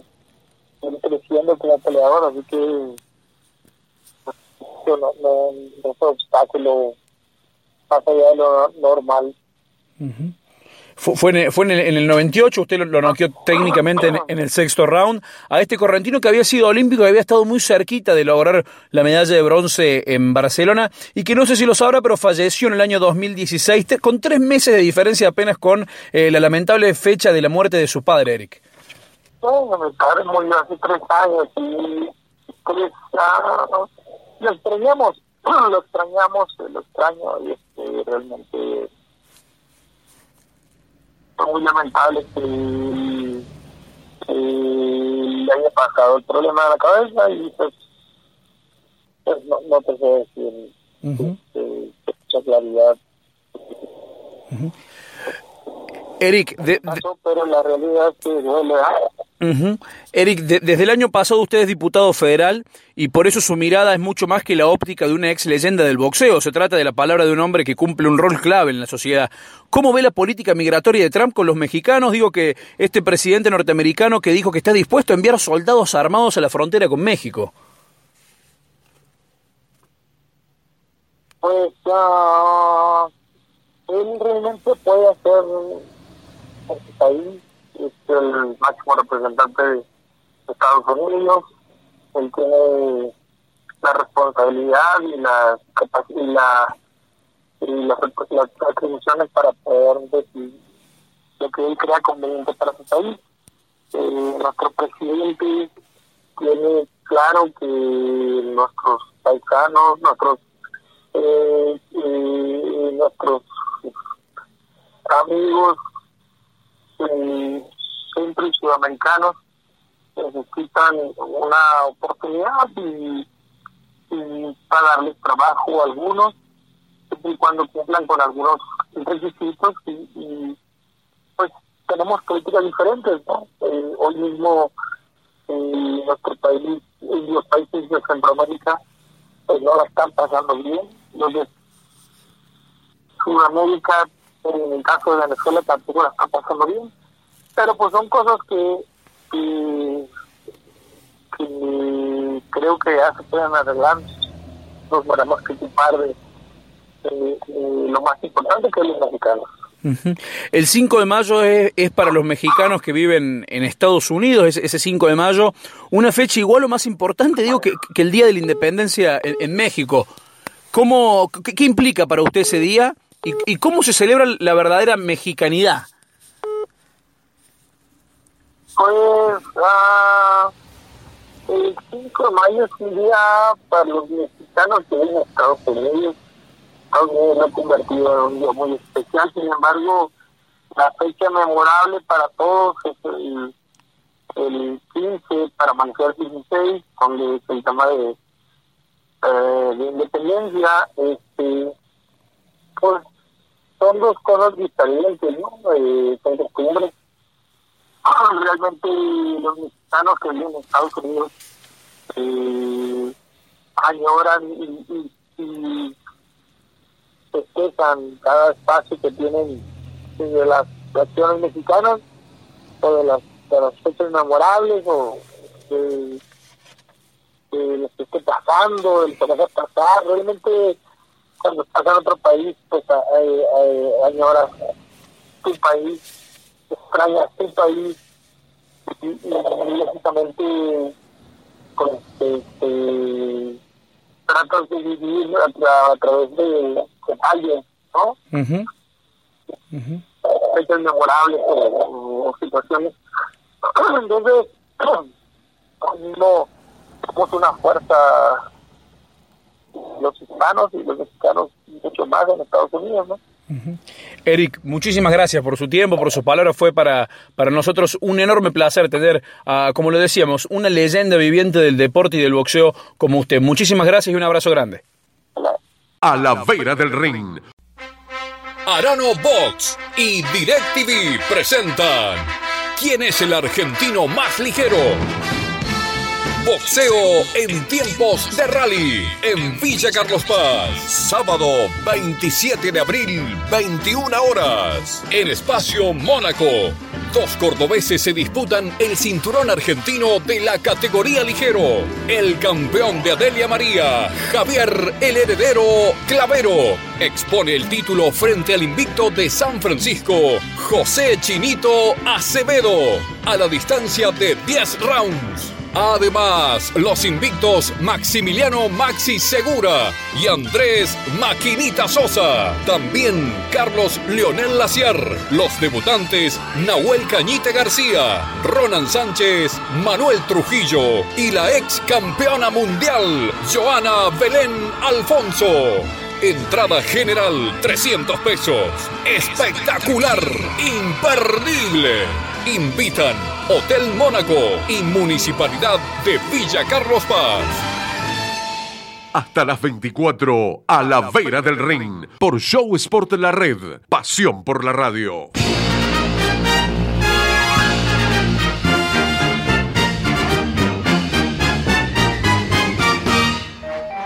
creciendo como peleador, así que no, no, no fue obstáculo más allá de lo normal. Fue, en, fue en, el, en, el, 98, usted lo, lo noqueó técnicamente en, el sexto round, a este correntino que había sido olímpico, y había estado muy cerquita de lograr la medalla de bronce en Barcelona, y que no sé si lo sabrá, pero falleció en el año 2016, con tres meses de diferencia apenas con eh, la lamentable fecha de la muerte de su padre, Eric. Bueno, mi padre murió hace tres años, y lo extrañamos, lo extrañamos, lo extraño y este, realmente muy lamentable que, le haya pasado el problema de la cabeza y pues, pues no, no te sé decir este, mucha claridad. Eric, pero la realidad es que duele. Eric, desde el año pasado usted es diputado federal y por eso su mirada es mucho más que la óptica de una ex leyenda del boxeo. Se trata de la palabra de un hombre que cumple un rol clave en la sociedad. ¿Cómo ve la política migratoria de Trump con los mexicanos? Digo que este presidente norteamericano que dijo que está dispuesto a enviar soldados armados a la frontera con México. Pues uh, él realmente puede hacer país, es el máximo representante de Estados Unidos, él tiene la responsabilidad y la y la y las, las atribuciones para poder decir lo que él crea conveniente para su país. Eh, nuestro presidente tiene claro que nuestros paisanos, nuestros eh, eh, nuestros amigos eh, centro y sudamericanos necesitan una oportunidad y, para darles trabajo a algunos, y cuando cumplan con algunos requisitos y, y pues tenemos políticas diferentes, ¿no? Eh, hoy mismo en nuestro país, los países de Centroamérica, pues no la están pasando bien. De Sudamérica, en el caso de Venezuela, tampoco la están pasando bien. Pero pues son cosas que, que, creo que ya se pueden arreglar. Nos tenemos que ocupar de, lo más importante que es los mexicanos. El 5 de mayo es, es para los mexicanos que viven en Estados Unidos, es- ese 5 de mayo, una fecha igual o más importante, digo, que, que el Día de la Independencia en, en México. ¿Cómo, qué, qué implica para usted ese día y, y cómo se celebra la verdadera mexicanidad? Pues ah, el 5 de mayo es un día para los mexicanos que viven en Estados Unidos. Estados Unidos lo ha convertido en un día muy especial, sin embargo, la fecha memorable para todos es el, el 15 para amanecer 16, donde es el tema de, eh, de independencia. Este, pues son dos cosas diferentes, ¿no? Eh, son costumbres realmente los mexicanos que viven en Estados Unidos eh, añoran y, y, y festejan cada espacio que tienen de las acciones mexicanas o de las, de las fechas memorables o de, de lo que esté pasando, el que a pasar. Realmente cuando estás en otro país, pues añoras tu país extrañas tu país y, y, y lógicamente pues, este, tratas de vivir a, tra- a través de, de alguien, ¿no? Ujú. Fechas memorables o, o situaciones. Entonces, no somos una fuerza los hispanos y los mexicanos mucho más en Estados Unidos, ¿no? Eric, muchísimas gracias por su tiempo, por sus palabras. Fue para, para nosotros un enorme placer tener, a, como lo decíamos, una leyenda viviente del deporte y del boxeo como usted. Muchísimas gracias y un abrazo grande. A la vera del ring. Arano Box y DirecTV presentan ¿Quién es el argentino más ligero? Boxeo en tiempos de rally en Villa Carlos Paz. Sábado 27 de abril, 21 horas. En Espacio Mónaco. Dos cordobeses se disputan el cinturón argentino de la categoría ligero. El campeón de Adelia María, Javier el Heredero Clavero, expone el título frente al invicto de San Francisco, José Chinito Acevedo, a la distancia de 10 rounds. Además, los invictos Maximiliano Maxi Segura y Andrés Maquinita Sosa. También Carlos Leonel Laciar. Los debutantes Nahuel Cañite García, Ronan Sánchez, Manuel Trujillo y la ex campeona mundial Joana Belén Alfonso. Entrada general 300 pesos. Espectacular, imperdible. Invitan Hotel Mónaco y Municipalidad de Villa Carlos Paz. Hasta las 24 a la vera del ring por Show Sport La Red. Pasión por la radio.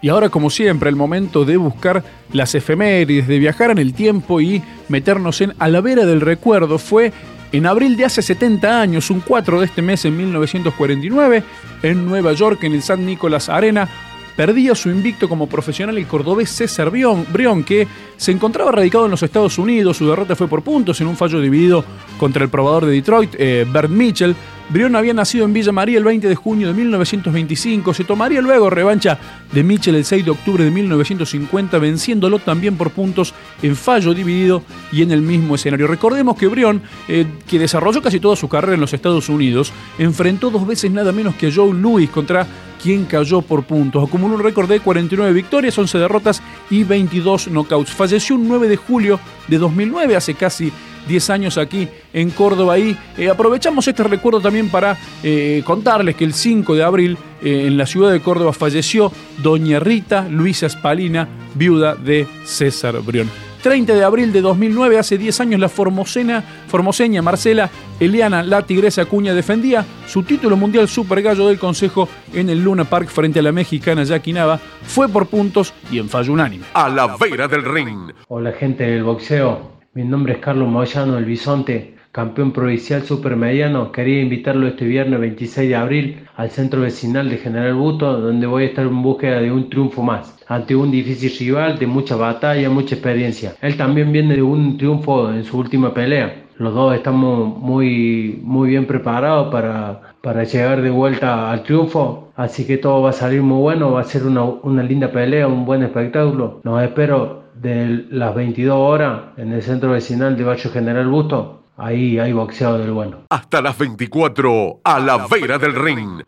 Y ahora, como siempre, el momento de buscar las efemérides, de viajar en el tiempo y meternos en a la vera del recuerdo. Fue en abril de hace 70 años, un 4 de este mes en 1949, en Nueva York, en el San Nicolás Arena, perdía su invicto como profesional el cordobés César Brión, que se encontraba radicado en los Estados Unidos. Su derrota fue por puntos en un fallo dividido contra el probador de Detroit, eh, Bert Mitchell. Brión había nacido en Villa María el 20 de junio de 1925. Se tomaría luego revancha de Mitchell el 6 de octubre de 1950, venciéndolo también por puntos en fallo dividido y en el mismo escenario. Recordemos que Brión, eh, que desarrolló casi toda su carrera en los Estados Unidos, enfrentó dos veces nada menos que a Joe Louis contra quien cayó por puntos. Acumuló un récord de 49 victorias, 11 derrotas y 22 knockouts. Falleció un 9 de julio de 2009, hace casi 10 años aquí en Córdoba y eh, aprovechamos este recuerdo también para eh, contarles que el 5 de abril eh, en la ciudad de Córdoba falleció doña Rita Luisa Spalina, viuda de César Brión. 30 de abril de 2009, hace 10 años, la formosena, formoseña Marcela Eliana, la tigresa Cuña, defendía su título mundial Super Gallo del Consejo en el Luna Park frente a la mexicana Jackie Nava. Fue por puntos y en fallo unánime. A la vera del ring. Hola gente del boxeo, mi nombre es Carlos Moyano, el Bisonte, campeón provincial supermediano. Quería invitarlo este viernes 26 de abril al centro vecinal de General Buto, donde voy a estar en búsqueda de un triunfo más ante un difícil rival de mucha batalla, mucha experiencia. Él también viene de un triunfo en su última pelea. Los dos estamos muy, muy bien preparados para, para llegar de vuelta al triunfo, así que todo va a salir muy bueno, va a ser una, una linda pelea, un buen espectáculo. Nos espero de las 22 horas en el centro vecinal de Barrio General Busto. Ahí hay boxeo del bueno. Hasta las 24, a la vera del ring.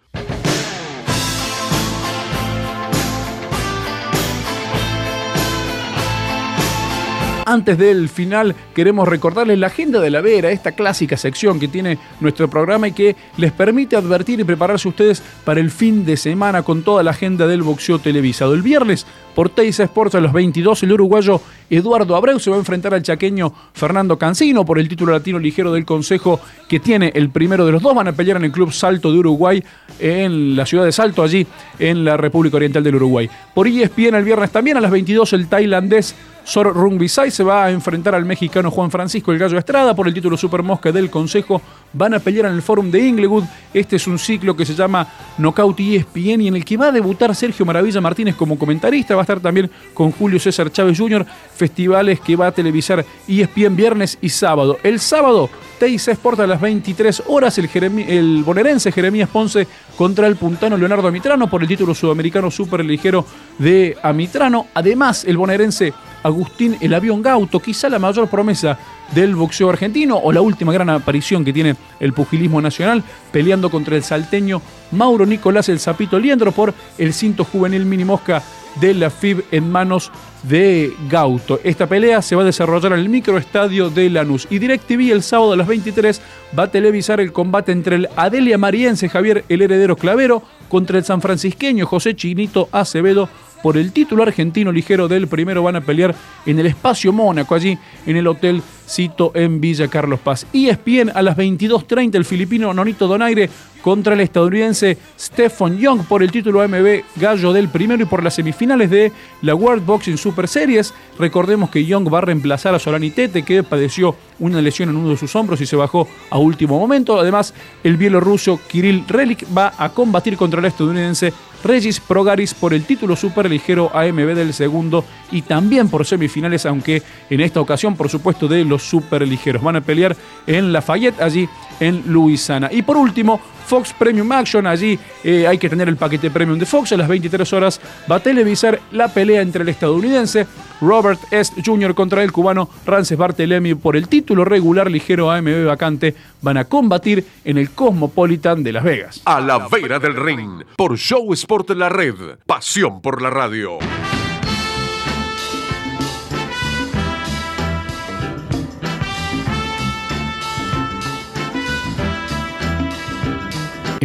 Antes del final, queremos recordarles la agenda de la Vera, esta clásica sección que tiene nuestro programa y que les permite advertir y prepararse ustedes para el fin de semana con toda la agenda del boxeo televisado. El viernes, por Teisa Sports a los 22, el uruguayo Eduardo Abreu se va a enfrentar al chaqueño Fernando Cancino por el título latino ligero del Consejo que tiene el primero de los dos. Van a pelear en el Club Salto de Uruguay, en la ciudad de Salto, allí en la República Oriental del Uruguay. Por ESPN el viernes también a las 22, el tailandés Sor Rungbisai se va a enfrentar al mexicano Juan Francisco El Gallo Estrada por el título Super Mosca del Consejo. Van a pelear en el Fórum de Inglewood. Este es un ciclo que se llama Knockout ESPN y en el que va a debutar Sergio Maravilla Martínez como comentarista. Va a estar también con Julio César Chávez Jr. Festivales que va a televisar ESPN viernes y sábado. El sábado, Teis Sport a las 23 horas. El, el bonaerense Jeremías Ponce contra el puntano Leonardo Amitrano por el título sudamericano super ligero de Amitrano. Además, el bonaerense Agustín El Avión Gauto, quizá la mayor promesa del boxeo argentino o la última gran aparición que tiene el pugilismo nacional, peleando contra el salteño Mauro Nicolás El Zapito Liendro por el cinto juvenil mini mosca de la FIB en manos de Gauto. Esta pelea se va a desarrollar en el microestadio de Lanús y DirecTV el sábado a las 23 va a televisar el combate entre el Adelia Mariense Javier El Heredero Clavero contra el sanfrancisqueño José Chinito Acevedo por el título argentino ligero del primero van a pelear en el espacio Mónaco, allí en el Hotel Cito en Villa Carlos Paz. Y ESPN a las 22.30 el filipino Nonito Donaire contra el estadounidense Stephen Young por el título AMB Gallo del primero y por las semifinales de la World Boxing Super Series. Recordemos que Young va a reemplazar a Solani Tete que padeció una lesión en uno de sus hombros y se bajó a último momento. Además, el bielorruso Kirill Relik va a combatir contra el estadounidense Regis Progaris por el título superligero AMB del segundo y también por semifinales, aunque en esta ocasión, por supuesto, de los superligeros. Van a pelear en Lafayette, allí en Luisiana. Y por último, Fox Premium Action, allí eh, hay que tener el paquete premium de Fox, a las 23 horas va a televisar la pelea entre el estadounidense Robert S. Jr. contra el cubano Rances Bartelemy por el título regular ligero AMB vacante. Van a combatir en el Cosmopolitan de Las Vegas. A la vera del ring. Por Show Sport La Red. Pasión por la radio.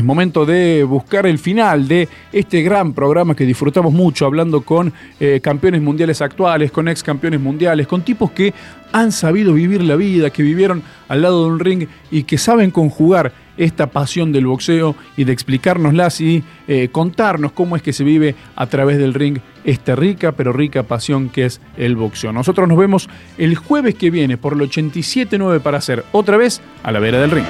Momento de buscar el final de este gran programa que disfrutamos mucho hablando con eh, campeones mundiales actuales, con ex campeones mundiales, con tipos que han sabido vivir la vida, que vivieron al lado de un ring y que saben conjugar esta pasión del boxeo y de explicárnoslas y eh, contarnos cómo es que se vive a través del ring esta rica pero rica pasión que es el boxeo. Nosotros nos vemos el jueves que viene por el 87.9 para hacer otra vez a la vera del ring.